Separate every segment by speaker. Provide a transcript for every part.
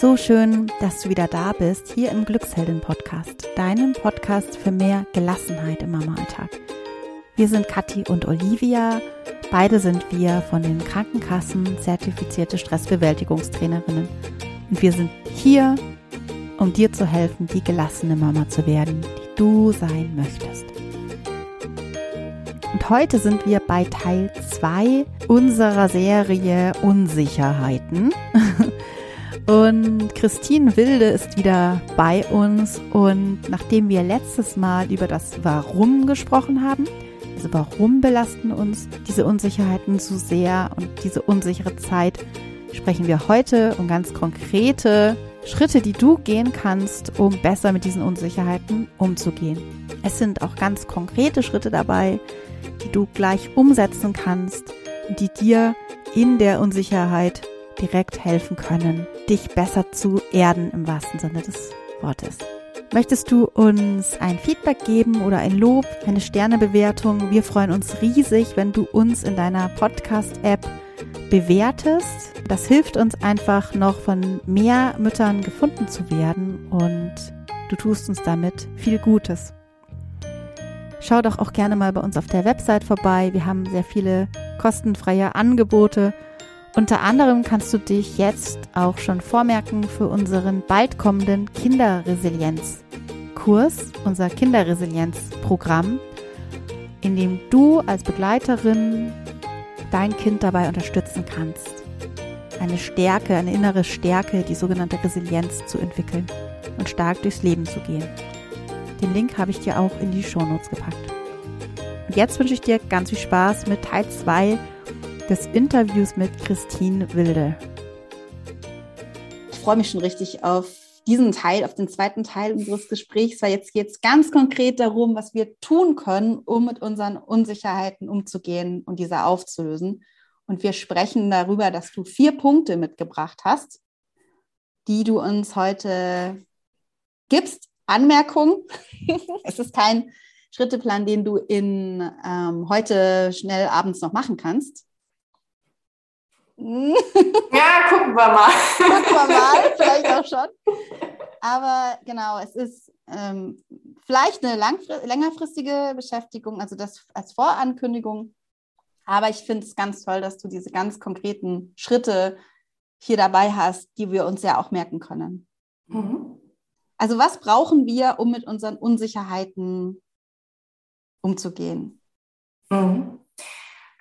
Speaker 1: So schön, dass du wieder da bist, hier im Glückshelden-Podcast, deinem Podcast für mehr Gelassenheit im Mama-Alltag. Wir sind Kathi und Olivia. Beide sind wir von den Krankenkassen zertifizierte Stressbewältigungstrainerinnen. Und wir sind hier, um dir zu helfen, die gelassene Mama zu werden, die du sein möchtest. Und heute sind wir bei Teil 2 unserer Serie Unsicherheiten. Und Christine Wilde ist wieder bei uns. Und nachdem wir letztes Mal über das Warum gesprochen haben, also warum belasten uns diese Unsicherheiten so sehr und diese unsichere Zeit, sprechen wir heute um ganz konkrete Schritte, die du gehen kannst, um besser mit diesen Unsicherheiten umzugehen. Es sind auch ganz konkrete Schritte dabei, die du gleich umsetzen kannst und die dir in der Unsicherheit direkt helfen können, dich besser zu erden im wahrsten Sinne des Wortes. Möchtest du uns ein Feedback geben oder ein Lob, eine Sternebewertung? Wir freuen uns riesig, wenn du uns in deiner Podcast-App bewertest. Das hilft uns einfach noch von mehr Müttern gefunden zu werden und du tust uns damit viel Gutes. Schau doch auch gerne mal bei uns auf der Website vorbei. Wir haben sehr viele kostenfreie Angebote. Unter anderem kannst du dich jetzt auch schon vormerken für unseren bald kommenden Kinderresilienzkurs, unser Kinderresilienzprogramm, in dem du als Begleiterin dein Kind dabei unterstützen kannst, eine Stärke, eine innere Stärke, die sogenannte Resilienz zu entwickeln und stark durchs Leben zu gehen. Den Link habe ich dir auch in die Shownotes gepackt. Und jetzt wünsche ich dir ganz viel Spaß mit Teil 2 des Interviews mit Christine Wilde.
Speaker 2: Ich freue mich schon richtig auf diesen Teil, auf den zweiten Teil unseres Gesprächs, weil jetzt geht es ganz konkret darum, was wir tun können, um mit unseren Unsicherheiten umzugehen und diese aufzulösen. Und wir sprechen darüber, dass du vier Punkte mitgebracht hast, die du uns heute gibst, Anmerkung, es ist kein Schritteplan, den du in ähm, heute schnell abends noch machen kannst.
Speaker 3: Ja, gucken wir mal.
Speaker 2: gucken wir mal, vielleicht auch schon. Aber genau, es ist ähm, vielleicht eine längerfristige Beschäftigung, also das als Vorankündigung. Aber ich finde es ganz toll, dass du diese ganz konkreten Schritte hier dabei hast, die wir uns ja auch merken können. Mhm. Also was brauchen wir, um mit unseren Unsicherheiten umzugehen?
Speaker 3: Mhm.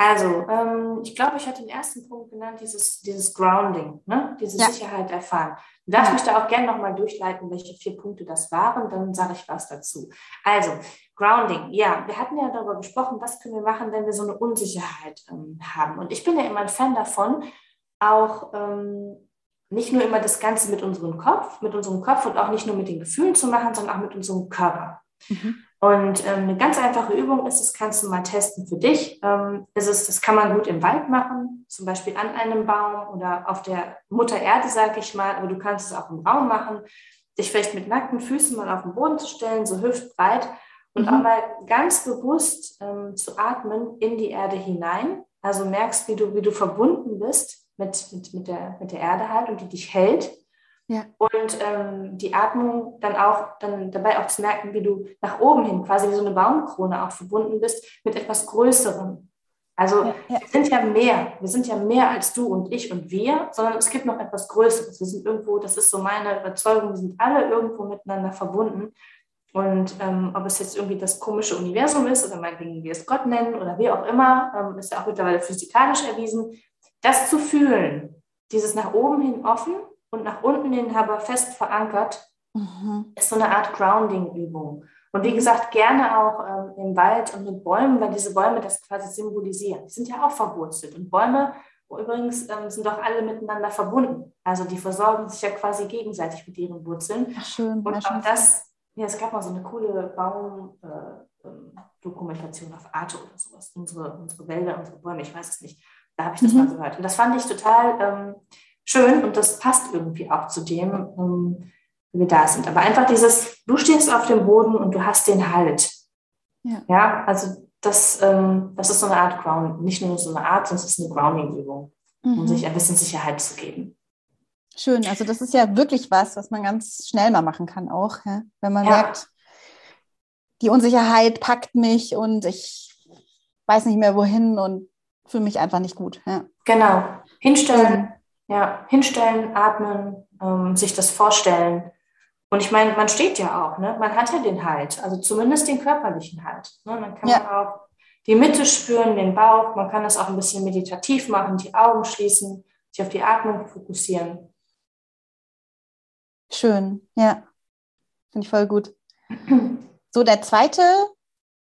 Speaker 3: Also, ähm, ich glaube, ich hatte den ersten Punkt genannt, dieses, dieses Grounding, ne? diese ja. Sicherheit erfahren. Du darfst ja. mich da auch gerne nochmal durchleiten, welche vier Punkte das waren, dann sage ich was dazu. Also, Grounding, ja, wir hatten ja darüber gesprochen, was können wir machen, wenn wir so eine Unsicherheit ähm, haben. Und ich bin ja immer ein Fan davon, auch ähm, nicht nur immer das Ganze mit unserem Kopf, mit unserem Kopf und auch nicht nur mit den Gefühlen zu machen, sondern auch mit unserem Körper. Mhm. Und ähm, eine ganz einfache Übung ist, das kannst du mal testen für dich. Ähm, ist es, das kann man gut im Wald machen, zum Beispiel an einem Baum oder auf der Mutter Erde, sage ich mal, aber du kannst es auch im Raum machen, dich vielleicht mit nackten Füßen mal auf den Boden zu stellen, so hüftbreit und mhm. auch mal ganz bewusst ähm, zu atmen in die Erde hinein. Also merkst, wie du, wie du verbunden bist mit, mit, mit, der, mit der Erde halt und die dich hält. Ja. Und ähm, die Atmung dann auch, dann dabei auch zu merken, wie du nach oben hin, quasi wie so eine Baumkrone auch verbunden bist mit etwas Größerem. Also ja, ja. wir sind ja mehr, wir sind ja mehr als du und ich und wir, sondern es gibt noch etwas Größeres. Wir sind irgendwo, das ist so meine Überzeugung, wir sind alle irgendwo miteinander verbunden. Und ähm, ob es jetzt irgendwie das komische Universum ist oder meinetwegen wir es Gott nennen oder wie auch immer, ähm, ist ja auch mittlerweile physikalisch erwiesen, das zu fühlen, dieses nach oben hin offen und nach unten hin aber fest verankert, mhm. ist so eine Art Grounding-Übung. Und wie gesagt, gerne auch ähm, im Wald und mit Bäumen, weil diese Bäume das quasi symbolisieren. Die sind ja auch verwurzelt. Und Bäume übrigens ähm, sind auch alle miteinander verbunden. Also die versorgen sich ja quasi gegenseitig mit ihren Wurzeln.
Speaker 2: Ach, schön.
Speaker 3: Und auch das, ja, es gab mal so eine coole Baumdokumentation äh, ähm, auf Arte oder sowas. Unsere, unsere Wälder, unsere Bäume, ich weiß es nicht. Da habe ich das mhm. mal gehört. Und das fand ich total ähm, schön und das passt irgendwie auch zu dem, ähm, wie wir da sind. Aber einfach dieses, du stehst auf dem Boden und du hast den Halt. Ja, ja also das, ähm, das ist so eine Art Grounding. Nicht nur so eine Art, sondern es ist eine Grounding-Übung, mhm. um sich ein bisschen Sicherheit zu geben.
Speaker 1: Schön, also das ist ja wirklich was, was man ganz schnell mal machen kann auch, ja? wenn man ja. merkt, die Unsicherheit packt mich und ich weiß nicht mehr wohin und fühle mich einfach nicht gut. Ja.
Speaker 3: Genau, hinstellen. Ja, hinstellen, atmen, ähm, sich das vorstellen. Und ich meine, man steht ja auch, ne? man hat ja den Halt, also zumindest den körperlichen Halt. Ne? Dann kann ja. man auch die Mitte spüren, den Bauch, man kann das auch ein bisschen meditativ machen, die Augen schließen, sich auf die Atmung fokussieren.
Speaker 1: Schön, ja. Finde ich voll gut. So, der zweite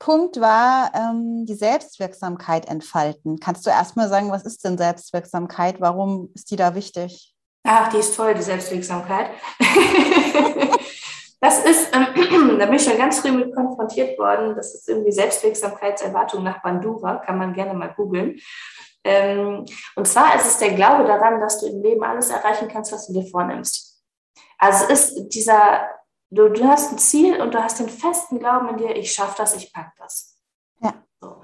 Speaker 1: Punkt war ähm, die Selbstwirksamkeit entfalten. Kannst du erstmal sagen, was ist denn Selbstwirksamkeit? Warum ist die da wichtig?
Speaker 3: Ach, die ist toll, die Selbstwirksamkeit. das ist, ähm, da bin ich schon ganz früh mit konfrontiert worden. Das ist irgendwie Selbstwirksamkeitserwartung nach Bandura, kann man gerne mal googeln. Ähm, und zwar ist es der Glaube daran, dass du im Leben alles erreichen kannst, was du dir vornimmst. Also es ist dieser, du, du hast ein Ziel und du hast den festen Glauben in dir, ich schaffe das, ich packe das. Ja. So.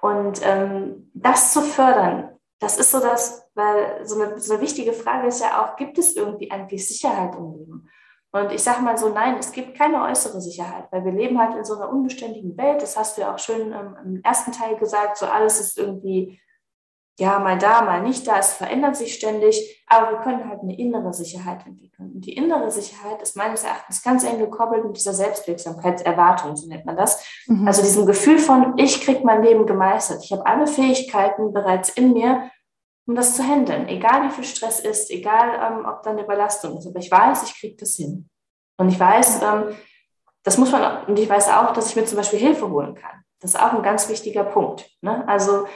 Speaker 3: Und ähm, das zu fördern, das ist so das, weil so eine, so eine wichtige Frage ist ja auch, gibt es irgendwie eigentlich Sicherheit im Leben? Und ich sage mal so, nein, es gibt keine äußere Sicherheit, weil wir leben halt in so einer unbeständigen Welt. Das hast du ja auch schön ähm, im ersten Teil gesagt, so alles ist irgendwie ja, mal da, mal nicht da, es verändert sich ständig, aber wir können halt eine innere Sicherheit entwickeln. Und die innere Sicherheit ist meines Erachtens ganz eng gekoppelt mit dieser Selbstwirksamkeitserwartung, so nennt man das. Mhm. Also diesem Gefühl von, ich kriege mein Leben gemeistert. Ich habe alle Fähigkeiten bereits in mir, um das zu handeln. Egal wie viel Stress ist, egal ähm, ob da eine Überlastung ist. Aber ich weiß, ich kriege das hin. Und ich weiß, ähm, das muss man, und ich weiß auch, dass ich mir zum Beispiel Hilfe holen kann. Das ist auch ein ganz wichtiger Punkt. Ne? Also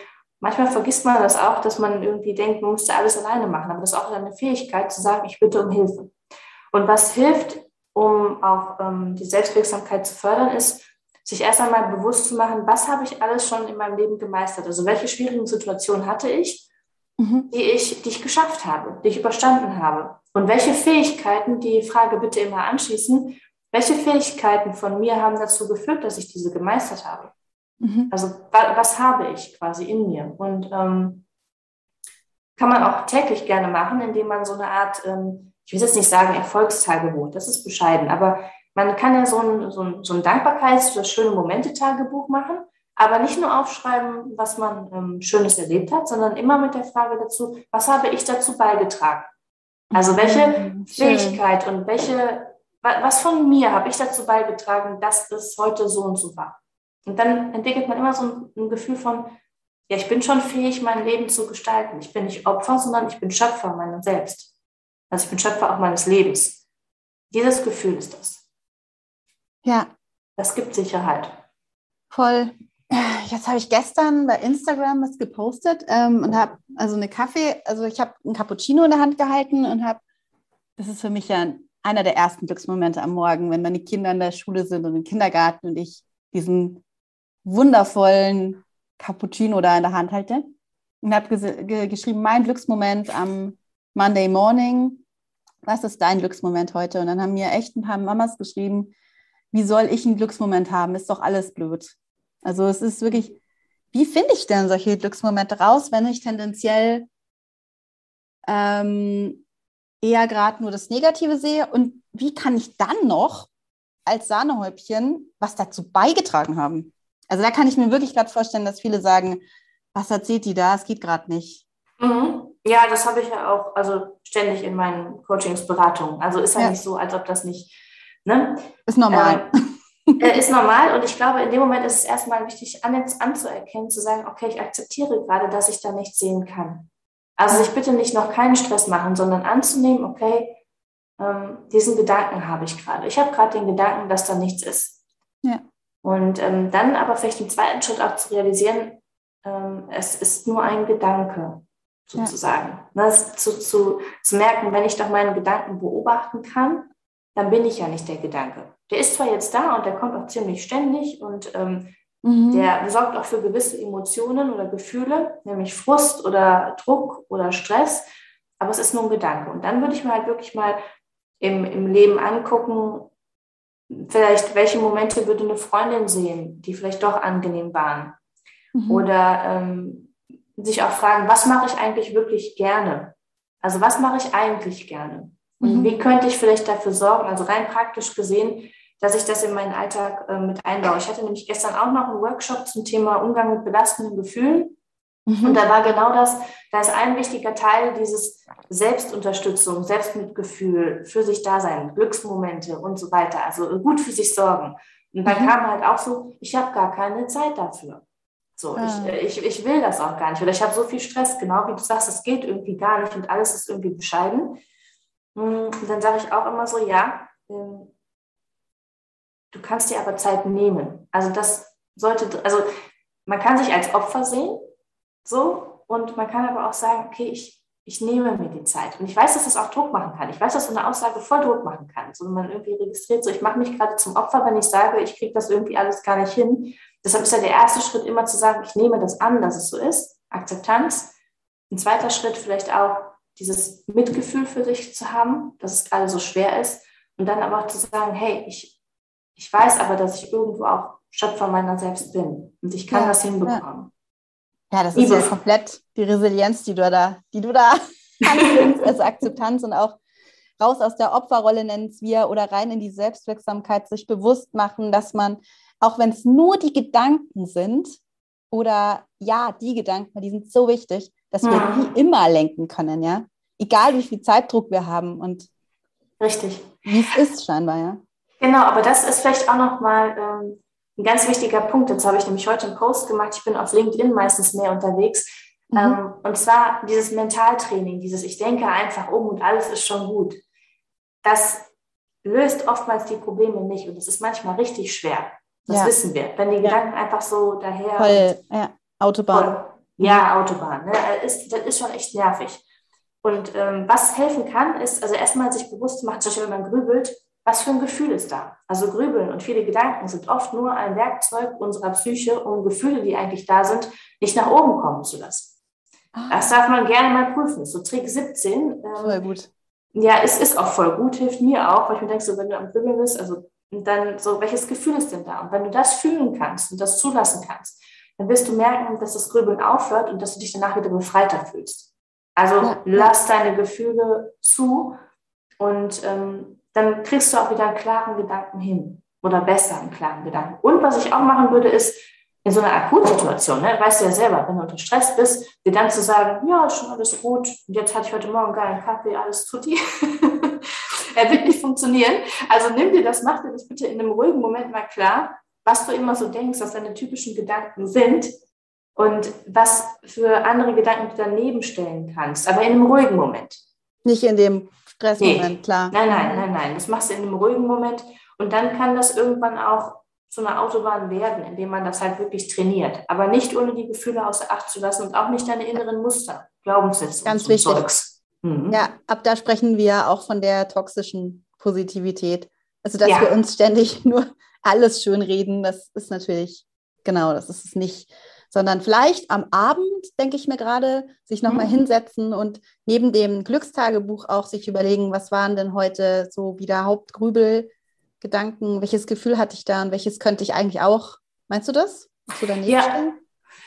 Speaker 3: manchmal vergisst man das auch, dass man irgendwie denkt, man müsste alles alleine machen. Aber das ist auch eine Fähigkeit zu sagen, ich bitte um Hilfe. Und was hilft, um auch ähm, die Selbstwirksamkeit zu fördern, ist, sich erst einmal bewusst zu machen, was habe ich alles schon in meinem Leben gemeistert? Also welche schwierigen Situationen hatte ich, mhm. die, ich, die ich geschafft habe, die ich überstanden habe? Und welche Fähigkeiten, die Frage bitte immer anschließen, welche Fähigkeiten von mir haben dazu geführt, dass ich diese gemeistert habe? Mhm. Also was habe ich quasi in mir? Und ähm, kann man auch täglich gerne machen, indem man so eine Art, ähm, ich will jetzt nicht sagen Erfolgstagebuch, das ist bescheiden, aber man kann ja so ein, so ein, so ein Dankbarkeits- oder schöne Momente-Tagebuch machen, aber nicht nur aufschreiben, was man ähm, Schönes erlebt hat, sondern immer mit der Frage dazu, was habe ich dazu beigetragen? Also welche mhm, Fähigkeit und welche, was von mir habe ich dazu beigetragen, dass es heute so und so war? Und dann entwickelt man immer so ein, ein Gefühl von, ja, ich bin schon fähig, mein Leben zu gestalten. Ich bin nicht Opfer, sondern ich bin Schöpfer meiner selbst. Also ich bin Schöpfer auch meines Lebens. Dieses Gefühl ist das.
Speaker 1: Ja.
Speaker 3: Das gibt Sicherheit.
Speaker 1: Voll. Jetzt habe ich gestern bei Instagram was gepostet ähm, und habe also eine Kaffee, also ich habe einen Cappuccino in der Hand gehalten und habe, das ist für mich ja einer der ersten Glücksmomente am Morgen, wenn meine Kinder in der Schule sind und im Kindergarten und ich diesen wundervollen Cappuccino da in der Hand halte und habe ge geschrieben, mein Glücksmoment am Monday Morning. Was ist dein Glücksmoment heute? Und dann haben mir echt ein paar Mamas geschrieben, wie soll ich einen Glücksmoment haben? Ist doch alles blöd. Also es ist wirklich, wie finde ich denn solche Glücksmomente raus, wenn ich tendenziell ähm, eher gerade nur das Negative sehe? Und wie kann ich dann noch als Sahnehäubchen was dazu beigetragen haben? Also da kann ich mir wirklich gerade vorstellen, dass viele sagen, was erzählt die da? Es geht gerade nicht.
Speaker 3: Mhm. Ja, das habe ich ja auch, also ständig in meinen Coachings, Beratungen. Also ist ja, ja. nicht so, als ob das nicht, ne?
Speaker 1: Ist normal.
Speaker 3: Ähm, äh, ist normal und ich glaube, in dem Moment ist es erstmal wichtig, an, anzuerkennen, zu sagen, okay, ich akzeptiere gerade, dass ich da nichts sehen kann. Also sich bitte nicht noch keinen Stress machen, sondern anzunehmen, okay, ähm, diesen Gedanken habe ich gerade. Ich habe gerade den Gedanken, dass da nichts ist. Ja. Und ähm, dann aber vielleicht im zweiten Schritt auch zu realisieren, ähm, es ist nur ein Gedanke, sozusagen. Ja. Ne, zu, zu, zu merken, wenn ich doch meinen Gedanken beobachten kann, dann bin ich ja nicht der Gedanke. Der ist zwar jetzt da und der kommt auch ziemlich ständig und ähm, mhm. der sorgt auch für gewisse Emotionen oder Gefühle, nämlich Frust oder Druck oder Stress, aber es ist nur ein Gedanke. Und dann würde ich mir halt wirklich mal im, im Leben angucken, vielleicht, welche Momente würde eine Freundin sehen, die vielleicht doch angenehm waren? Mhm. Oder ähm, sich auch fragen, was mache ich eigentlich wirklich gerne? Also was mache ich eigentlich gerne? Und mhm. wie könnte ich vielleicht dafür sorgen, also rein praktisch gesehen, dass ich das in meinen Alltag äh, mit einbaue. Ich hatte nämlich gestern auch noch einen Workshop zum Thema Umgang mit belastenden Gefühlen. Mhm. Und da war genau das, da ist ein wichtiger Teil dieses Selbstunterstützung, Selbstmitgefühl, für sich da sein, Glücksmomente und so weiter. Also gut für sich sorgen. Und dann mhm. kam halt auch so, ich habe gar keine Zeit dafür. So, ah. ich, äh, ich, ich will das auch gar nicht. Oder ich habe so viel Stress, genau wie du sagst, es geht irgendwie gar nicht und alles ist irgendwie bescheiden. Mm, und dann sage ich auch immer so, ja, ähm, du kannst dir aber Zeit nehmen. Also das sollte, also man kann sich als Opfer sehen, so, und man kann aber auch sagen, okay, ich, ich nehme mir die Zeit. Und ich weiß, dass das auch Druck machen kann. Ich weiß, dass so eine Aussage voll Druck machen kann. So, wenn man irgendwie registriert, so, ich mache mich gerade zum Opfer, wenn ich sage, ich kriege das irgendwie alles gar nicht hin. Deshalb ist ja der erste Schritt immer zu sagen, ich nehme das an, dass es so ist. Akzeptanz. Ein zweiter Schritt vielleicht auch, dieses Mitgefühl für sich zu haben, dass es gerade so schwer ist. Und dann aber auch zu sagen, hey, ich, ich weiß aber, dass ich irgendwo auch Schöpfer meiner selbst bin. Und ich kann ja, das hinbekommen.
Speaker 1: Ja, ja das ist ja komplett die Resilienz, die du da, die du da anbringst, als Akzeptanz und auch raus aus der Opferrolle nennen es wir oder rein in die Selbstwirksamkeit, sich bewusst machen, dass man, auch wenn es nur die Gedanken sind oder ja, die Gedanken, die sind so wichtig, dass wir ja. die immer lenken können, ja. Egal wie viel Zeitdruck wir haben und
Speaker 3: richtig.
Speaker 1: Wie es ist scheinbar, ja.
Speaker 3: Genau, aber das ist vielleicht auch nochmal ähm, ein ganz wichtiger Punkt. Dazu habe ich nämlich heute einen Post gemacht. Ich bin auf LinkedIn meistens mehr unterwegs. Mhm. Ähm, und zwar dieses Mentaltraining, dieses Ich denke einfach um und alles ist schon gut. Das löst oftmals die Probleme nicht und es ist manchmal richtig schwer. Das ja. wissen wir. Wenn die Gedanken ja. einfach so daher.
Speaker 1: Voll, ja, Autobahn. Voll,
Speaker 3: ja, Autobahn. Ne? Ist, das ist schon echt nervig. Und ähm, was helfen kann, ist also erstmal sich bewusst zu machen, zum Beispiel wenn man grübelt, was für ein Gefühl ist da? Also Grübeln und viele Gedanken sind oft nur ein Werkzeug unserer Psyche, um Gefühle, die eigentlich da sind, nicht nach oben kommen zu lassen. Ah. Das darf man gerne mal prüfen. So Trick 17.
Speaker 1: Ähm, voll gut.
Speaker 3: Ja, es ist auch voll gut, hilft mir auch, weil ich mir denke, so wenn du am Grübeln bist, also dann so, welches Gefühl ist denn da? Und wenn du das fühlen kannst und das zulassen kannst, dann wirst du merken, dass das Grübeln aufhört und dass du dich danach wieder befreiter fühlst. Also ja. lass deine Gefühle zu und ähm, dann kriegst du auch wieder einen klaren Gedanken hin oder besser einen klaren Gedanken. Und was ich auch machen würde, ist in so einer Akutsituation, ne, weißt du ja selber, wenn du unter Stress bist, dir dann zu sagen, ja, schon alles gut jetzt hatte ich heute Morgen geilen Kaffee, alles tut die. er wird nicht funktionieren. Also nimm dir das, mach dir das bitte in einem ruhigen Moment mal klar was du immer so denkst, was deine typischen Gedanken sind und was für andere Gedanken du daneben stellen kannst, aber in einem ruhigen Moment.
Speaker 1: Nicht in dem Stressmoment,
Speaker 3: nee.
Speaker 1: klar.
Speaker 3: Nein, nein, nein, nein. Das machst du in einem ruhigen Moment und dann kann das irgendwann auch zu einer Autobahn werden, indem man das halt wirklich trainiert. Aber nicht ohne die Gefühle außer Acht zu lassen und auch nicht deine inneren Muster, Glaubenssätze
Speaker 1: Ganz wichtig. Mhm. Ja, ab da sprechen wir auch von der toxischen Positivität. Also, dass ja. wir uns ständig nur alles schön reden, das ist natürlich, genau, das ist es nicht. Sondern vielleicht am Abend, denke ich mir gerade, sich nochmal mhm. hinsetzen und neben dem Glückstagebuch auch sich überlegen, was waren denn heute so wieder Hauptgrübelgedanken, welches Gefühl hatte ich da und welches könnte ich eigentlich auch, meinst du das?
Speaker 3: du ja. stellen?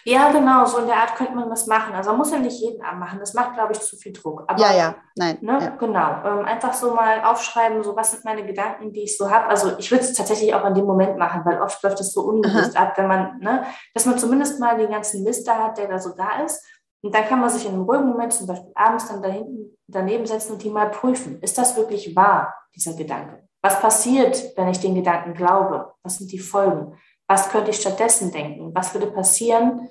Speaker 3: Ja, genau, so in der Art könnte man das machen. Also man muss ja nicht jeden Abend machen, das macht, glaube ich, zu viel Druck.
Speaker 1: Aber, ja, ja, nein.
Speaker 3: Ne,
Speaker 1: ja.
Speaker 3: Genau, ähm, einfach so mal aufschreiben, so was sind meine Gedanken, die ich so habe. Also ich würde es tatsächlich auch in dem Moment machen, weil oft läuft es so unbewusst ab, wenn man, ne, dass man zumindest mal den ganzen Mist da hat, der da so da ist. Und dann kann man sich in einem ruhigen Moment, zum Beispiel abends, dann da hinten daneben setzen und die mal prüfen. Ist das wirklich wahr, dieser Gedanke? Was passiert, wenn ich den Gedanken glaube? Was sind die Folgen? Was könnte ich stattdessen denken? Was würde passieren,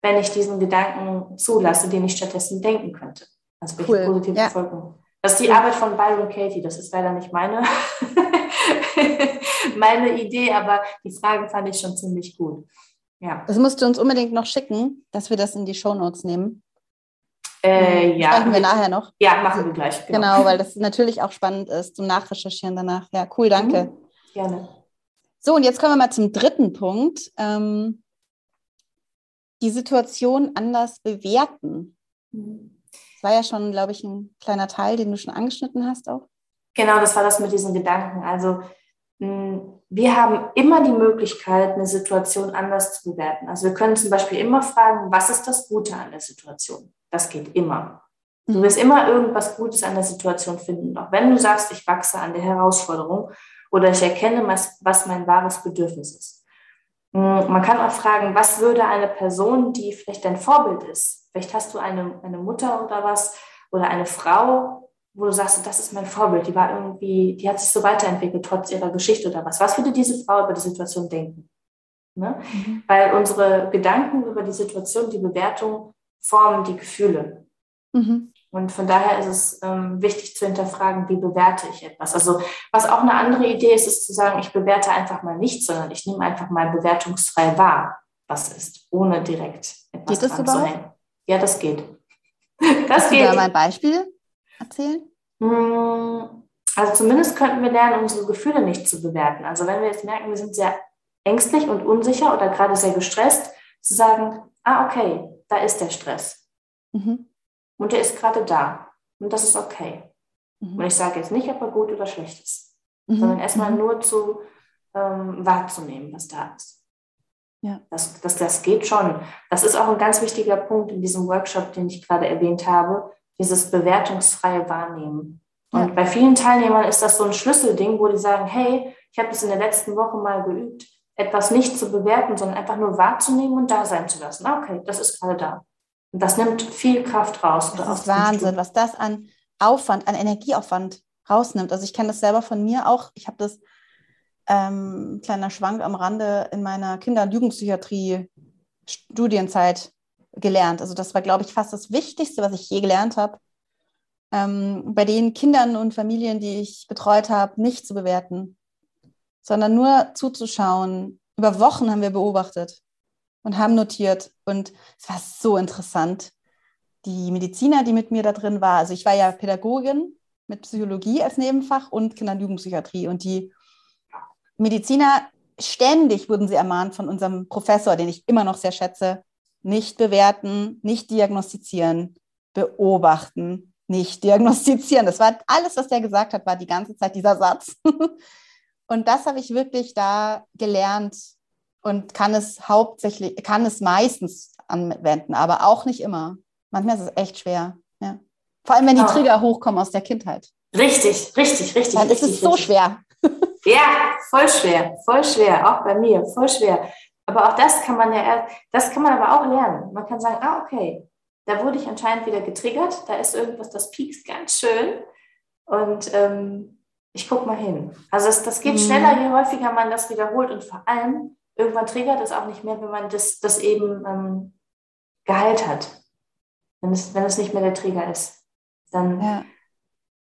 Speaker 3: wenn ich diesen Gedanken zulasse, den ich stattdessen denken könnte? Also welche cool. positive ja. Folgen? Das ist die Arbeit von Byron Katie. Das ist leider nicht meine, meine Idee, aber die Fragen fand ich schon ziemlich gut. Ja.
Speaker 1: Das musst du uns unbedingt noch schicken, dass wir das in die Shownotes nehmen.
Speaker 3: Äh, ja.
Speaker 1: Sprechen wir nachher noch.
Speaker 3: Ja, machen wir gleich.
Speaker 1: Genau. genau, weil das natürlich auch spannend ist zum Nachrecherchieren danach. Ja, cool, danke. Mhm.
Speaker 3: Gerne.
Speaker 1: So, und jetzt kommen wir mal zum dritten Punkt. Ähm, die Situation anders bewerten. Das war ja schon, glaube ich, ein kleiner Teil, den du schon angeschnitten hast auch.
Speaker 3: Genau, das war das mit diesen Gedanken. Also wir haben immer die Möglichkeit, eine Situation anders zu bewerten. Also wir können zum Beispiel immer fragen, was ist das Gute an der Situation? Das geht immer. Du wirst immer irgendwas Gutes an der Situation finden. Auch wenn du sagst, ich wachse an der Herausforderung oder ich erkenne, was, mein wahres Bedürfnis ist. Hm, man kann auch fragen, was würde eine Person, die vielleicht dein Vorbild ist, vielleicht hast du eine, eine Mutter oder was, oder eine Frau, wo du sagst, das ist mein Vorbild, die war irgendwie, die hat sich so weiterentwickelt, trotz ihrer Geschichte oder was. Was würde diese Frau über die Situation denken? Ne? Mhm. Weil unsere Gedanken über die Situation, die Bewertung formen die Gefühle. Mhm. Und von daher ist es ähm, wichtig zu hinterfragen, wie bewerte ich etwas. Also was auch eine andere Idee ist, ist zu sagen, ich bewerte einfach mal nichts, sondern ich nehme einfach mal bewertungsfrei wahr, was ist, ohne direkt
Speaker 1: etwas geht das überhaupt?
Speaker 3: Ja, das geht.
Speaker 1: Das Kannst geht. du da mal ein Beispiel erzählen?
Speaker 3: Hm, also zumindest könnten wir lernen, unsere Gefühle nicht zu bewerten. Also wenn wir jetzt merken, wir sind sehr ängstlich und unsicher oder gerade sehr gestresst, zu sagen, ah, okay, da ist der Stress. Mhm. Und der ist gerade da. Und das ist okay. Mhm. Und ich sage jetzt nicht, ob er gut oder schlecht ist, mhm. sondern erstmal mhm. nur zu ähm, wahrzunehmen, was da ist. Ja. Das, das, das geht schon. Das ist auch ein ganz wichtiger Punkt in diesem Workshop, den ich gerade erwähnt habe, dieses bewertungsfreie Wahrnehmen. Und ja. bei vielen Teilnehmern ist das so ein Schlüsselding, wo die sagen, hey, ich habe das in der letzten Woche mal geübt, etwas nicht zu bewerten, sondern einfach nur wahrzunehmen und da sein zu lassen. Ah, okay, das ist gerade da. Und das nimmt viel Kraft raus.
Speaker 1: Das ist Wahnsinn, was das an Aufwand, an Energieaufwand rausnimmt. Also ich kenne das selber von mir auch. Ich habe das, ähm, kleiner Schwank am Rande, in meiner Kinder- und Jugendpsychiatrie Studienzeit gelernt. Also das war, glaube ich, fast das Wichtigste, was ich je gelernt habe. Ähm, bei den Kindern und Familien, die ich betreut habe, nicht zu bewerten, sondern nur zuzuschauen. Über Wochen haben wir beobachtet und haben notiert. Und es war so interessant. Die Mediziner, die mit mir da drin war, also ich war ja Pädagogin mit Psychologie als Nebenfach und Kinder- und Jugendpsychiatrie. Und die Mediziner, ständig wurden sie ermahnt von unserem Professor, den ich immer noch sehr schätze, nicht bewerten, nicht diagnostizieren, beobachten, nicht diagnostizieren. Das war alles, was der gesagt hat, war die ganze Zeit dieser Satz. Und das habe ich wirklich da gelernt und kann es hauptsächlich, kann es meistens anwenden, aber auch nicht immer. Manchmal ist es echt schwer. Ja. Vor allem, wenn die Trigger hochkommen aus der Kindheit.
Speaker 3: Richtig, richtig, richtig. Dann
Speaker 1: richtig, ist es so richtig. schwer.
Speaker 3: Ja, voll schwer, voll schwer, auch bei mir, voll schwer. Aber auch das kann man ja, das kann man aber auch lernen. Man kann sagen, ah, okay, da wurde ich anscheinend wieder getriggert, da ist irgendwas, das piekst ganz schön. Und ähm, ich gucke mal hin. Also das, das geht mhm. schneller, je häufiger man das wiederholt und vor allem irgendwann triggert es auch nicht mehr, wenn man das, das eben ähm, geheilt hat. Wenn es, wenn es nicht mehr der Trigger ist. Dann, ja.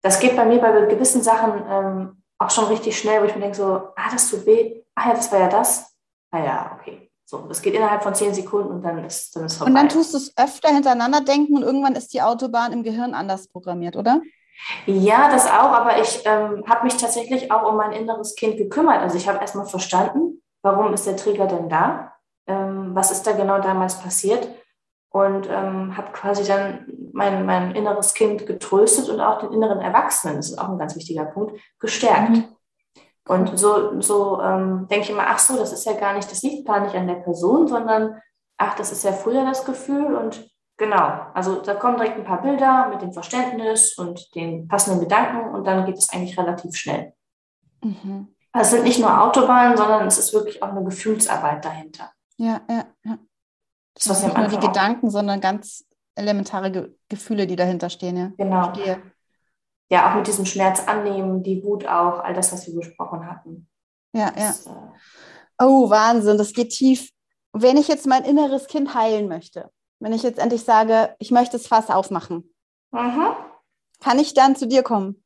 Speaker 3: das geht bei mir bei gewissen Sachen ähm, auch schon richtig schnell, wo ich mir denke so, ah, das tut weh, ah ja, das war ja das ah ja, okay. So, das geht innerhalb von zehn Sekunden und dann ist, dann ist
Speaker 1: vorbei. Und dann tust du es öfter hintereinander denken und irgendwann ist die Autobahn im Gehirn anders programmiert, oder?
Speaker 3: Ja, das auch, aber ich ähm, habe mich tatsächlich auch um mein inneres Kind gekümmert. Also ich habe erstmal verstanden, warum ist der Trigger denn da? Ähm, was ist da genau damals passiert? Und ähm, habe quasi dann mein, mein inneres Kind getröstet und auch den inneren Erwachsenen, das ist auch ein ganz wichtiger Punkt, gestärkt. Mhm. Und so, so ähm, denke ich immer, ach so, das ist ja gar nicht, das liegt gar nicht an der Person, sondern ach, das ist ja früher das Gefühl und genau, also da kommen direkt ein paar Bilder mit dem Verständnis und den passenden Gedanken und dann geht es eigentlich relativ schnell. Mhm. Es sind nicht nur Autobahnen, sondern es ist wirklich auch eine Gefühlsarbeit dahinter.
Speaker 1: Ja, ja, ja. Das, das sind nicht nur die Gedanken, sondern ganz elementare Ge Gefühle, die dahinter stehen. Ja.
Speaker 3: Genau. Ja, auch mit diesem Schmerz annehmen, die Wut auch, all das, was wir besprochen hatten.
Speaker 1: Ja, das, ja. Äh, oh, Wahnsinn, das geht tief. Wenn ich jetzt mein inneres Kind heilen möchte, wenn ich jetzt endlich sage, ich möchte das Fass aufmachen, mhm. kann ich dann zu dir kommen?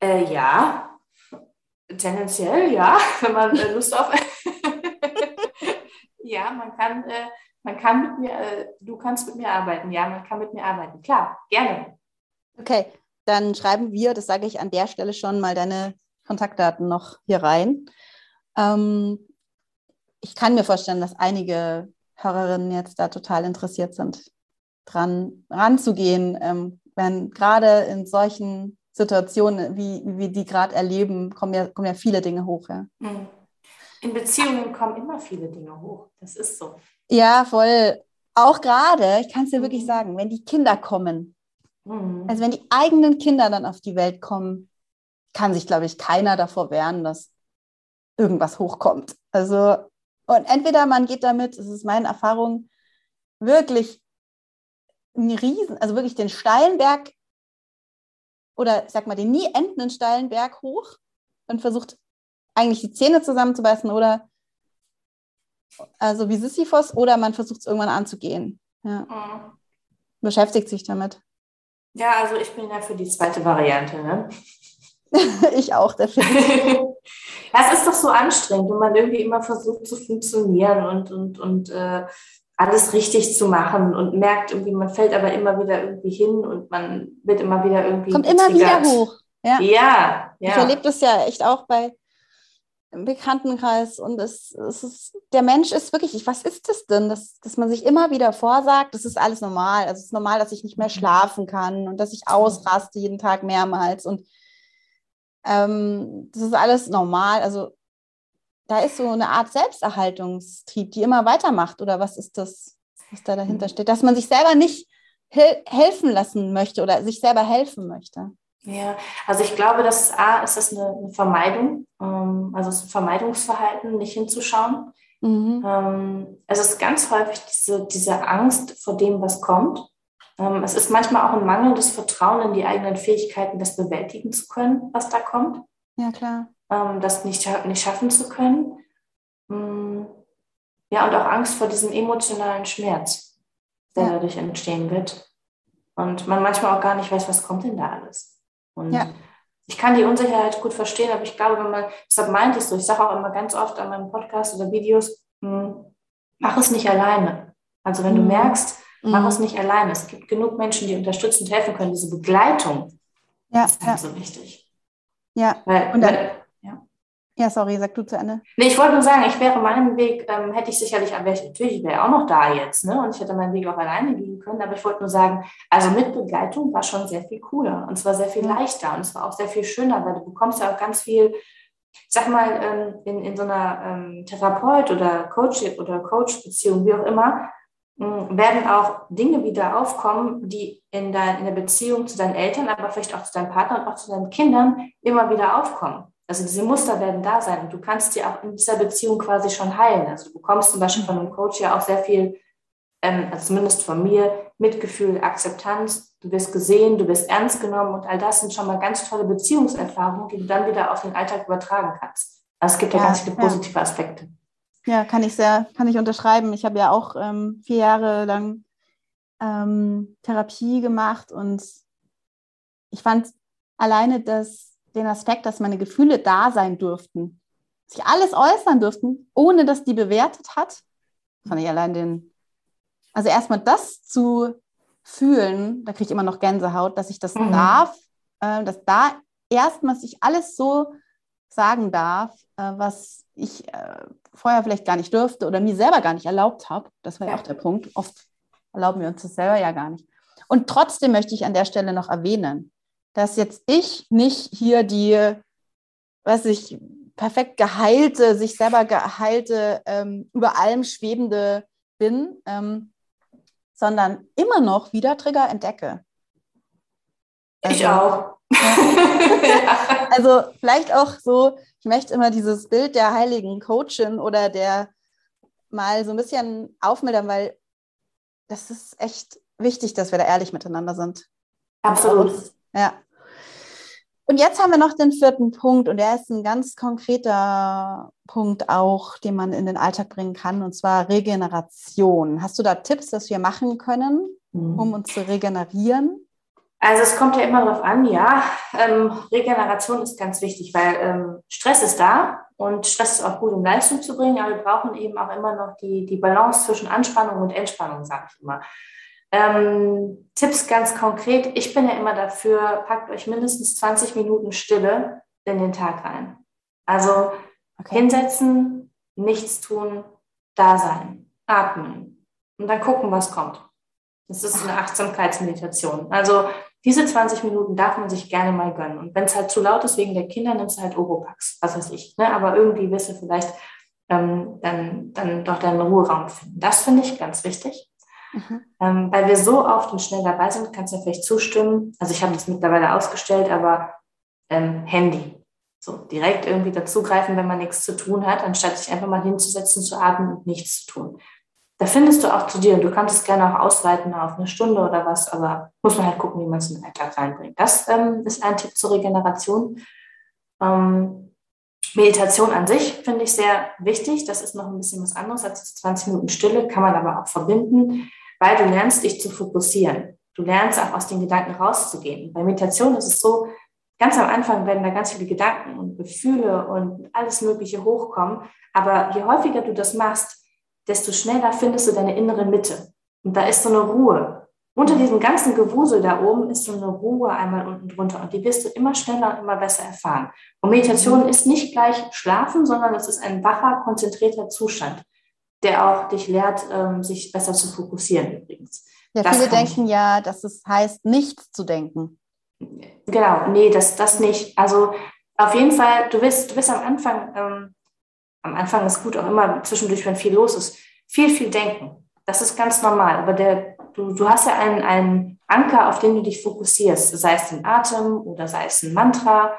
Speaker 3: Äh, ja, tendenziell ja, wenn man äh, Lust auf. ja, man kann, äh, man kann mit mir, äh, du kannst mit mir arbeiten, ja, man kann mit mir arbeiten, klar, gerne.
Speaker 1: Okay, dann schreiben wir, das sage ich an der Stelle schon, mal deine Kontaktdaten noch hier rein. Ähm, ich kann mir vorstellen, dass einige Hörerinnen jetzt da total interessiert sind, dran ranzugehen, ähm, wenn gerade in solchen Situationen, wie, wie wir die gerade erleben, kommen ja, kommen ja viele Dinge hoch. Ja. Hm.
Speaker 3: In Beziehungen kommen immer viele Dinge hoch. Das ist so.
Speaker 1: Ja, voll. Auch gerade, ich kann es dir wirklich mhm. sagen, wenn die Kinder kommen, Mhm. Also wenn die eigenen Kinder dann auf die Welt kommen, kann sich, glaube ich, keiner davor wehren, dass irgendwas hochkommt. Also, und entweder man geht damit, das ist meine Erfahrung, wirklich einen Riesen, also wirklich den steilen Berg oder sag mal den nie endenden steilen Berg hoch und versucht eigentlich die Zähne zusammenzubeißen oder also wie Sisyphos oder man versucht es irgendwann anzugehen. Ja. Mhm. Beschäftigt sich damit.
Speaker 3: Ja, also ich bin ja für die zweite Variante. Ne?
Speaker 1: ich auch,
Speaker 3: definitiv. es ist doch so anstrengend, wenn man irgendwie immer versucht zu funktionieren und, und, und äh, alles richtig zu machen und merkt irgendwie, man fällt aber immer wieder irgendwie hin und man wird immer wieder irgendwie.
Speaker 1: Kommt immer wieder hoch.
Speaker 3: Ja, ja.
Speaker 1: ja. Ich erlebe das ja echt auch bei im Bekanntenkreis und es, es ist, der Mensch ist wirklich, was ist das denn, dass, dass man sich immer wieder vorsagt, das ist alles normal. Also es ist normal, dass ich nicht mehr mhm. schlafen kann und dass ich ausraste jeden Tag mehrmals und ähm, das ist alles normal. Also da ist so eine Art Selbsterhaltungstrieb, die immer weitermacht oder was ist das, was da dahinter mhm. steht, dass man sich selber nicht hel helfen lassen möchte oder sich selber helfen möchte.
Speaker 3: Ja, also ich glaube, dass A, ist das eine, Vermeidung, ähm, also es ist ein Vermeidungsverhalten, nicht hinzuschauen. Mhm. Ähm, es ist ganz häufig diese, diese Angst vor dem, was kommt. Ähm, es ist manchmal auch ein mangelndes Vertrauen in die eigenen Fähigkeiten, das bewältigen zu können, was da kommt.
Speaker 1: Ja, klar.
Speaker 3: Ähm, das nicht, nicht schaffen zu können. Mm, ja, und auch Angst vor diesem emotionalen Schmerz, der ja. dadurch entstehen wird. Und man manchmal auch gar nicht weiß, was kommt denn da alles. Und ja. ich kann die Unsicherheit gut verstehen, aber ich glaube, wenn man, deshalb meinte ich so, ich sage auch immer ganz oft an meinem Podcast oder Videos, hm, mach es nicht alleine. Also wenn du mhm. merkst, mach mhm. es nicht alleine. Es gibt genug Menschen, die unterstützend helfen können. Diese Begleitung ja, ist ja. so wichtig.
Speaker 1: Ja,
Speaker 3: weil, und dann,
Speaker 1: ja, sorry, sag du zu Ende.
Speaker 3: Nee, ich wollte nur sagen, ich wäre meinen Weg, ähm, hätte ich sicherlich, wäre ich, natürlich, ich wäre auch noch da jetzt, ne? Und ich hätte meinen Weg auch alleine gehen können, aber ich wollte nur sagen, also mit Begleitung war schon sehr viel cooler und es war sehr viel leichter und es war auch sehr viel schöner, weil du bekommst ja auch ganz viel, sag mal, ähm, in, in so einer ähm, Therapeut- oder Coach- oder Coach-Beziehung, wie auch immer, hm, werden auch Dinge wieder aufkommen, die in, dein, in der Beziehung zu deinen Eltern, aber vielleicht auch zu deinem Partner und auch zu deinen Kindern immer wieder aufkommen. Also diese Muster werden da sein und du kannst die auch in dieser Beziehung quasi schon heilen. Also du bekommst zum Beispiel von einem Coach ja auch sehr viel, ähm, also zumindest von mir, Mitgefühl, Akzeptanz. Du wirst gesehen, du wirst ernst genommen und all das sind schon mal ganz tolle Beziehungserfahrungen, die du dann wieder auf den Alltag übertragen kannst. Also es gibt ja, ja ganz viele positive ja. Aspekte.
Speaker 1: Ja, kann ich sehr, kann ich unterschreiben. Ich habe ja auch ähm, vier Jahre lang ähm, Therapie gemacht und ich fand alleine das den Aspekt, dass meine Gefühle da sein durften, sich alles äußern durften, ohne dass die bewertet hat. Fand ich allein den, also erstmal das zu fühlen, da kriege ich immer noch Gänsehaut, dass ich das mhm. darf, äh, dass da erstmal sich alles so sagen darf, äh, was ich äh, vorher vielleicht gar nicht dürfte oder mir selber gar nicht erlaubt habe. Das war ja auch der Punkt. Oft erlauben wir uns das selber ja gar nicht. Und trotzdem möchte ich an der Stelle noch erwähnen, dass jetzt ich nicht hier die, was ich, perfekt geheilte, sich selber geheilte, ähm, über allem schwebende bin, ähm, sondern immer noch wieder Trigger entdecke.
Speaker 3: Also, ich auch.
Speaker 1: Ja. also vielleicht auch so, ich möchte immer dieses Bild der heiligen Coachin oder der mal so ein bisschen aufmildern, weil das ist echt wichtig, dass wir da ehrlich miteinander sind.
Speaker 3: Absolut.
Speaker 1: Ja. Und jetzt haben wir noch den vierten Punkt und der ist ein ganz konkreter Punkt auch, den man in den Alltag bringen kann, und zwar Regeneration. Hast du da Tipps, was wir machen können, mhm. um uns zu regenerieren?
Speaker 3: Also es kommt ja immer darauf an, ja. Ähm, Regeneration ist ganz wichtig, weil ähm, Stress ist da und Stress ist auch gut, um Leistung zu bringen, aber wir brauchen eben auch immer noch die, die Balance zwischen Anspannung und Entspannung, sage ich immer. Ähm, Tipps ganz konkret. Ich bin ja immer dafür, packt euch mindestens 20 Minuten Stille in den Tag rein. Also okay. hinsetzen, nichts tun, da sein, atmen und dann gucken, was kommt. Das ist eine Achtsamkeitsmeditation. Also diese 20 Minuten darf man sich gerne mal gönnen. Und wenn es halt zu laut ist wegen der Kinder, nimmst du halt Oropax, was weiß ich. Ne? Aber irgendwie wirst du vielleicht ähm, dann, dann doch deinen Ruheraum finden. Das finde ich ganz wichtig. Mhm. Ähm, weil wir so oft und schnell dabei sind, kannst du mir vielleicht zustimmen. Also ich habe das mittlerweile ausgestellt, aber ähm, Handy. So direkt irgendwie dazugreifen, wenn man nichts zu tun hat, anstatt sich einfach mal hinzusetzen, zu atmen und nichts zu tun. Da findest du auch zu dir und du kannst es gerne auch ausweiten auf eine Stunde oder was, aber muss man halt gucken, wie man es in den Alltag reinbringt. Das ähm, ist ein Tipp zur Regeneration. Ähm, Meditation an sich finde ich sehr wichtig. Das ist noch ein bisschen was anderes als 20 Minuten Stille, kann man aber auch verbinden, weil du lernst, dich zu fokussieren. Du lernst auch aus den Gedanken rauszugehen. Bei Meditation ist es so, ganz am Anfang werden da ganz viele Gedanken und Gefühle und alles Mögliche hochkommen. Aber je häufiger du das machst, desto schneller findest du deine innere Mitte. Und da ist so eine Ruhe. Unter diesem ganzen Gewusel da oben ist so eine Ruhe einmal unten drunter und die wirst du immer schneller und immer besser erfahren. Und Meditation ist nicht gleich Schlafen, sondern es ist ein wacher, konzentrierter Zustand, der auch dich lehrt, ähm, sich besser zu fokussieren übrigens.
Speaker 4: Ja, das viele denken ja, dass es heißt, nichts zu denken.
Speaker 3: Genau, nee, das, das nicht. Also auf jeden Fall, du wirst, du wirst am Anfang, ähm, am Anfang ist gut auch immer zwischendurch, wenn viel los ist, viel, viel denken. Das ist ganz normal. Aber der, du, du hast ja einen, einen Anker, auf den du dich fokussierst, sei es den Atem oder sei es ein Mantra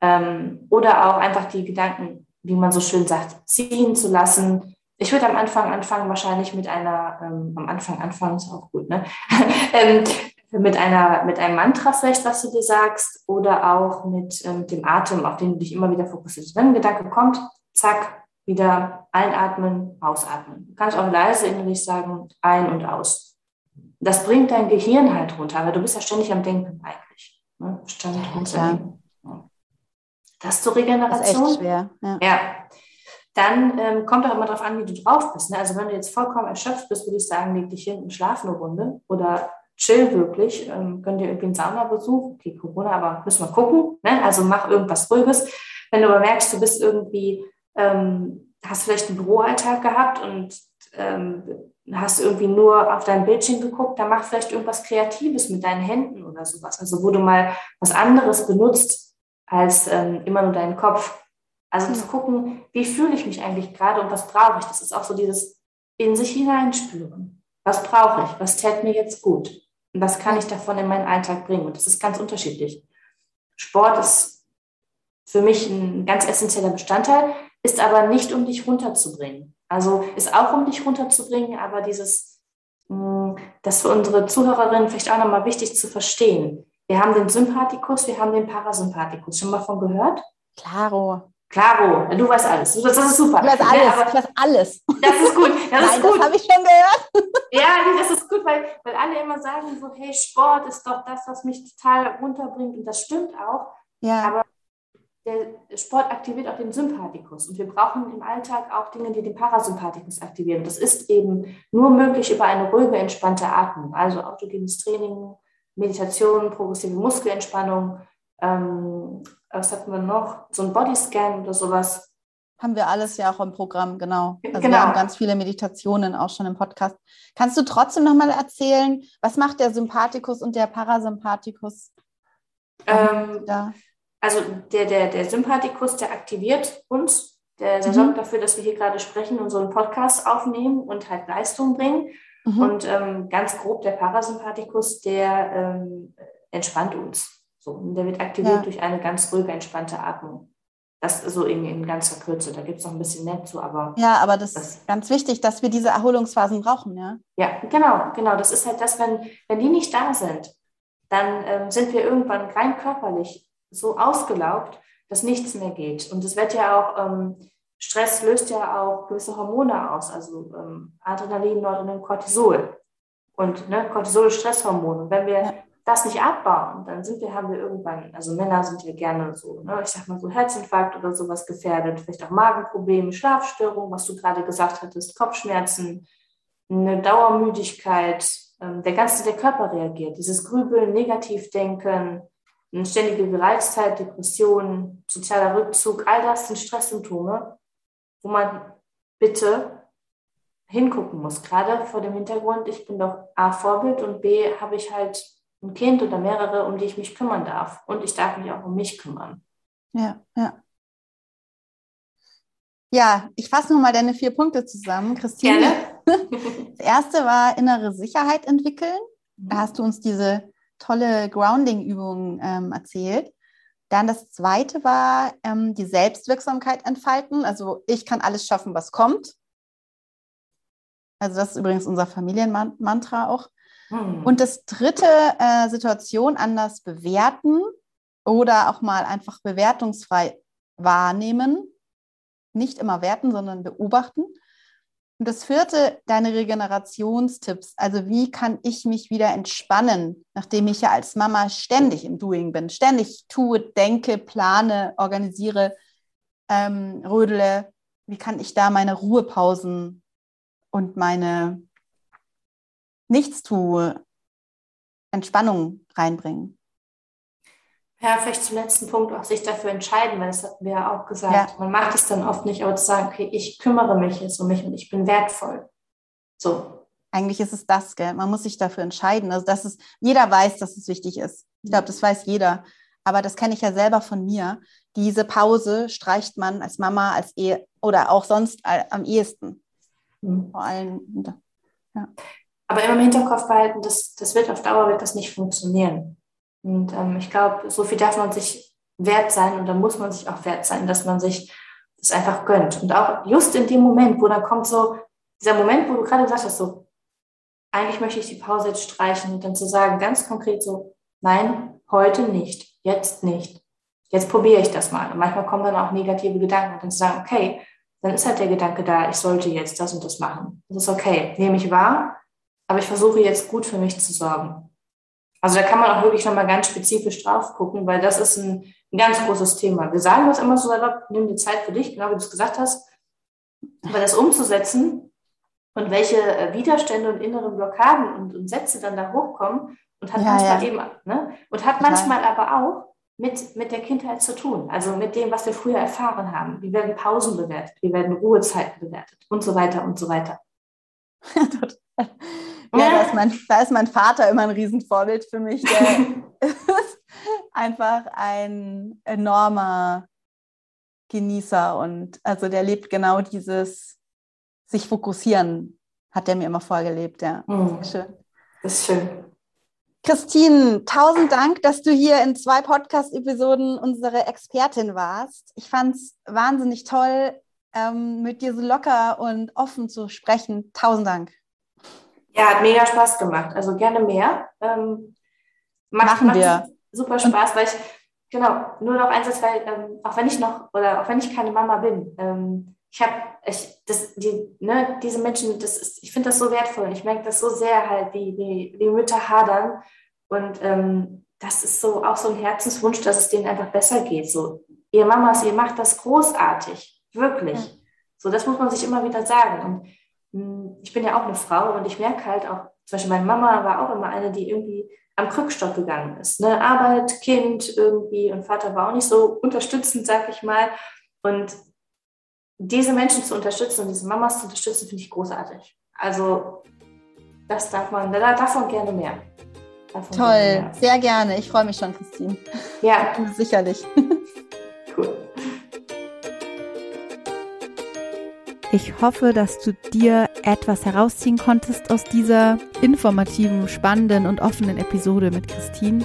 Speaker 3: ähm, oder auch einfach die Gedanken, wie man so schön sagt, ziehen zu lassen. Ich würde am Anfang anfangen, wahrscheinlich mit einer, ähm, am Anfang anfangen ist auch gut, ne? ähm, mit einer, mit einem Mantra vielleicht, was du dir sagst, oder auch mit ähm, dem Atem, auf den du dich immer wieder fokussierst. Wenn ein Gedanke kommt, zack, wieder einatmen, ausatmen. Du kannst auch leise innerlich sagen, ein und aus. Das bringt dein Gehirn halt runter, aber du bist ja ständig am Denken eigentlich. Ne? Stand ja, ja. Das zur Regeneration. Das ist echt schwer. Ja. ja. Dann ähm, kommt auch immer darauf an, wie du drauf bist. Ne? Also wenn du jetzt vollkommen erschöpft bist, würde ich sagen, leg dich hin und schlaf eine Runde oder chill wirklich. Ähm, könnt ihr irgendwie einen Saunabesuch, okay, Corona, aber müssen wir gucken. Ne? Also mach irgendwas Ruhiges. Wenn du aber merkst, du bist irgendwie ähm, hast vielleicht einen Büroalltag gehabt und ähm, hast irgendwie nur auf dein Bildschirm geguckt, dann mach vielleicht irgendwas Kreatives mit deinen Händen oder sowas. Also wo du mal was anderes benutzt als ähm, immer nur deinen Kopf. Also zu gucken, wie fühle ich mich eigentlich gerade und was brauche ich. Das ist auch so dieses in sich hineinspüren. Was brauche ich? Was täte mir jetzt gut? Und was kann ich davon in meinen Alltag bringen? Und das ist ganz unterschiedlich. Sport ist für mich ein ganz essentieller Bestandteil ist aber nicht, um dich runterzubringen. Also ist auch, um dich runterzubringen, aber dieses, hm, das für unsere Zuhörerinnen vielleicht auch nochmal wichtig zu verstehen. Wir haben den Sympathikus, wir haben den Parasympathikus. Schon mal von gehört?
Speaker 4: Claro.
Speaker 3: Claro, du weißt alles. Das ist super.
Speaker 4: Ich weiß alles. Ja, ich weiß alles.
Speaker 3: Das ist gut. Das
Speaker 4: Nein,
Speaker 3: ist gut.
Speaker 4: das habe ich schon gehört.
Speaker 3: Ja, das ist gut, weil, weil alle immer sagen so, hey, Sport ist doch das, was mich total runterbringt. Und das stimmt auch. Ja. Aber der Sport aktiviert auch den Sympathikus und wir brauchen im Alltag auch Dinge, die den Parasympathikus aktivieren. Das ist eben nur möglich über eine ruhige, entspannte Atmung, also autogenes Training, Meditation, progressive Muskelentspannung. Ähm, was hatten wir noch? So ein Bodyscan oder sowas.
Speaker 4: Haben wir alles ja auch im Programm, genau. Also genau. wir haben ganz viele Meditationen auch schon im Podcast. Kannst du trotzdem nochmal erzählen, was macht der Sympathikus und der Parasympathikus?
Speaker 3: Ähm, also der, der, der Sympathikus, der aktiviert uns, der, der mhm. sorgt dafür, dass wir hier gerade sprechen und so einen Podcast aufnehmen und halt Leistung bringen. Mhm. Und ähm, ganz grob der Parasympathikus, der ähm, entspannt uns. So, und der wird aktiviert ja. durch eine ganz ruhige, entspannte Atmung. Das so in, in ganzer Kürze. Da gibt es noch ein bisschen mehr zu, aber.
Speaker 4: Ja, aber das, das, ist ganz wichtig, dass wir diese Erholungsphasen brauchen, ja?
Speaker 3: Ja, genau, genau. Das ist halt das, wenn, wenn die nicht da sind, dann ähm, sind wir irgendwann rein körperlich so ausgelaugt, dass nichts mehr geht. Und es wird ja auch, ähm, Stress löst ja auch gewisse Hormone aus, also ähm, Adrenalin, Noradrenalin, Cortisol. Und ne, Cortisol ist Stresshormon. Und wenn wir ja. Das nicht abbauen, dann sind wir, haben wir irgendwann, also Männer sind ja gerne so, ne, ich sag mal so Herzinfarkt oder sowas gefährdet, vielleicht auch Magenprobleme, Schlafstörungen, was du gerade gesagt hattest, Kopfschmerzen, eine Dauermüdigkeit, ähm, der ganze der Körper reagiert, dieses Grübeln, Negativdenken, eine ständige Gereiztheit, Depression, sozialer Rückzug, all das sind Stresssymptome, wo man bitte hingucken muss. Gerade vor dem Hintergrund, ich bin doch A, Vorbild und B, habe ich halt ein Kind oder mehrere, um die ich mich kümmern darf. Und ich darf mich auch um mich kümmern.
Speaker 4: Ja, ja. Ja, ich fasse nochmal deine vier Punkte zusammen, Christine. Gerne.
Speaker 1: Das erste war innere Sicherheit entwickeln. Da hast du uns diese tolle Grounding-Übung ähm, erzählt. Dann das zweite war ähm, die Selbstwirksamkeit entfalten. Also ich kann alles schaffen, was kommt. Also das ist übrigens unser Familienmantra auch. Hm. Und das dritte, äh, Situation anders bewerten oder auch mal einfach bewertungsfrei wahrnehmen. Nicht immer werten, sondern beobachten. Und das vierte, deine Regenerationstipps. Also wie kann ich mich wieder entspannen, nachdem ich ja als Mama ständig im Doing bin, ständig tue, denke, plane, organisiere, ähm, rödele. Wie kann ich da meine Ruhepausen und meine Nichtstue, Entspannung reinbringen?
Speaker 3: Ja, vielleicht zum letzten Punkt auch sich dafür entscheiden, weil das hatten wir ja auch gesagt. Ja. Man macht es dann oft nicht, aber zu sagen, okay, ich kümmere mich jetzt um mich und ich bin wertvoll. So.
Speaker 1: Eigentlich ist es das, gell? Man muss sich dafür entscheiden. Also das ist, jeder weiß, dass es wichtig ist. Ich glaube, das weiß jeder. Aber das kenne ich ja selber von mir. Diese Pause streicht man als Mama, als Ehe oder auch sonst am ehesten. Mhm. Vor allem.
Speaker 3: Ja. Aber immer im Hinterkopf behalten, das, das wird auf Dauer wird das nicht funktionieren. Und ähm, ich glaube, so viel darf man sich wert sein und da muss man sich auch wert sein, dass man sich das einfach gönnt. Und auch just in dem Moment, wo dann kommt so dieser Moment, wo du gerade gesagt hast, so, eigentlich möchte ich die Pause jetzt streichen und dann zu sagen, ganz konkret so, nein, heute nicht, jetzt nicht. Jetzt probiere ich das mal. Und manchmal kommen dann auch negative Gedanken und dann zu sagen, okay, dann ist halt der Gedanke da, ich sollte jetzt das und das machen. Das ist okay, nehme ich wahr, aber ich versuche jetzt gut für mich zu sorgen. Also da kann man auch wirklich nochmal ganz spezifisch drauf gucken, weil das ist ein, ein ganz großes Thema. Wir sagen das immer so salopp, nimm die Zeit für dich, genau wie du es gesagt hast. Aber das umzusetzen und welche äh, Widerstände und inneren Blockaden und, und Sätze dann da hochkommen und hat ja, manchmal ja. eben, ne? Und hat manchmal aber auch mit, mit der Kindheit zu tun, also mit dem, was wir früher erfahren haben. Wie werden Pausen bewertet, wie werden Ruhezeiten bewertet und so weiter und so weiter.
Speaker 1: Ja, da ist, mein, da ist mein Vater immer ein Riesenvorbild für mich. Der ist einfach ein enormer Genießer und also der lebt genau dieses sich fokussieren, hat der mir immer vorgelebt, ja. Mhm.
Speaker 3: Sehr schön. Das ist schön.
Speaker 1: Christine, tausend Dank, dass du hier in zwei Podcast-Episoden unsere Expertin warst. Ich fand es wahnsinnig toll, ähm, mit dir so locker und offen zu sprechen. Tausend Dank.
Speaker 3: Ja, hat mega Spaß gemacht. Also gerne mehr. Ähm,
Speaker 1: macht, Machen macht wir.
Speaker 3: Super Spaß, weil ich, genau, nur noch eins, weil ähm, auch wenn ich noch, oder auch wenn ich keine Mama bin, ähm, ich habe, ich, das, die, ne, diese Menschen, das ist, ich finde das so wertvoll. Ich merke das so sehr halt, wie, wie, wie Mütter hadern. Und ähm, das ist so auch so ein Herzenswunsch, dass es denen einfach besser geht. So, ihr Mamas, ihr macht das großartig. Wirklich. Ja. So, das muss man sich immer wieder sagen. Und ich bin ja auch eine Frau und ich merke halt auch, zum Beispiel meine Mama war auch immer eine, die irgendwie am Krückstock gegangen ist. Ne? Arbeit, Kind irgendwie und Vater war auch nicht so unterstützend, sag ich mal. Und diese Menschen zu unterstützen und diese Mamas zu unterstützen, finde ich großartig. Also das darf man, davon gerne mehr.
Speaker 1: Davon Toll, gerne mehr. sehr gerne. Ich freue mich schon, Christine.
Speaker 3: Ja.
Speaker 1: Sicherlich. Ich hoffe, dass du dir etwas herausziehen konntest aus dieser informativen, spannenden und offenen Episode mit Christine.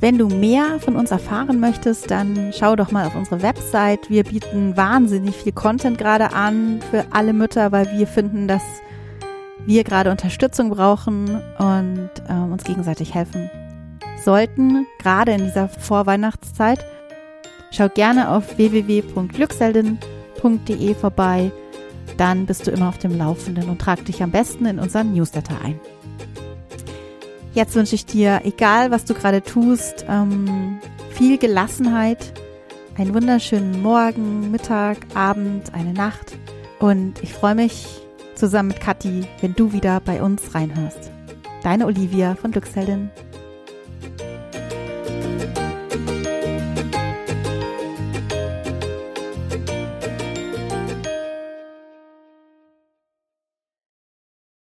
Speaker 1: Wenn du mehr von uns erfahren möchtest, dann schau doch mal auf unsere Website. Wir bieten wahnsinnig viel Content gerade an für alle Mütter, weil wir finden, dass wir gerade Unterstützung brauchen und äh, uns gegenseitig helfen sollten, gerade in dieser Vorweihnachtszeit. Schau gerne auf www.glückseldin.de vorbei dann bist du immer auf dem Laufenden und trag dich am besten in unseren Newsletter ein. Jetzt wünsche ich dir, egal was du gerade tust, ähm, viel Gelassenheit, einen wunderschönen Morgen, Mittag, Abend, eine Nacht und ich freue mich zusammen mit Kathi, wenn du wieder bei uns reinhörst. Deine Olivia von Glücksheldin.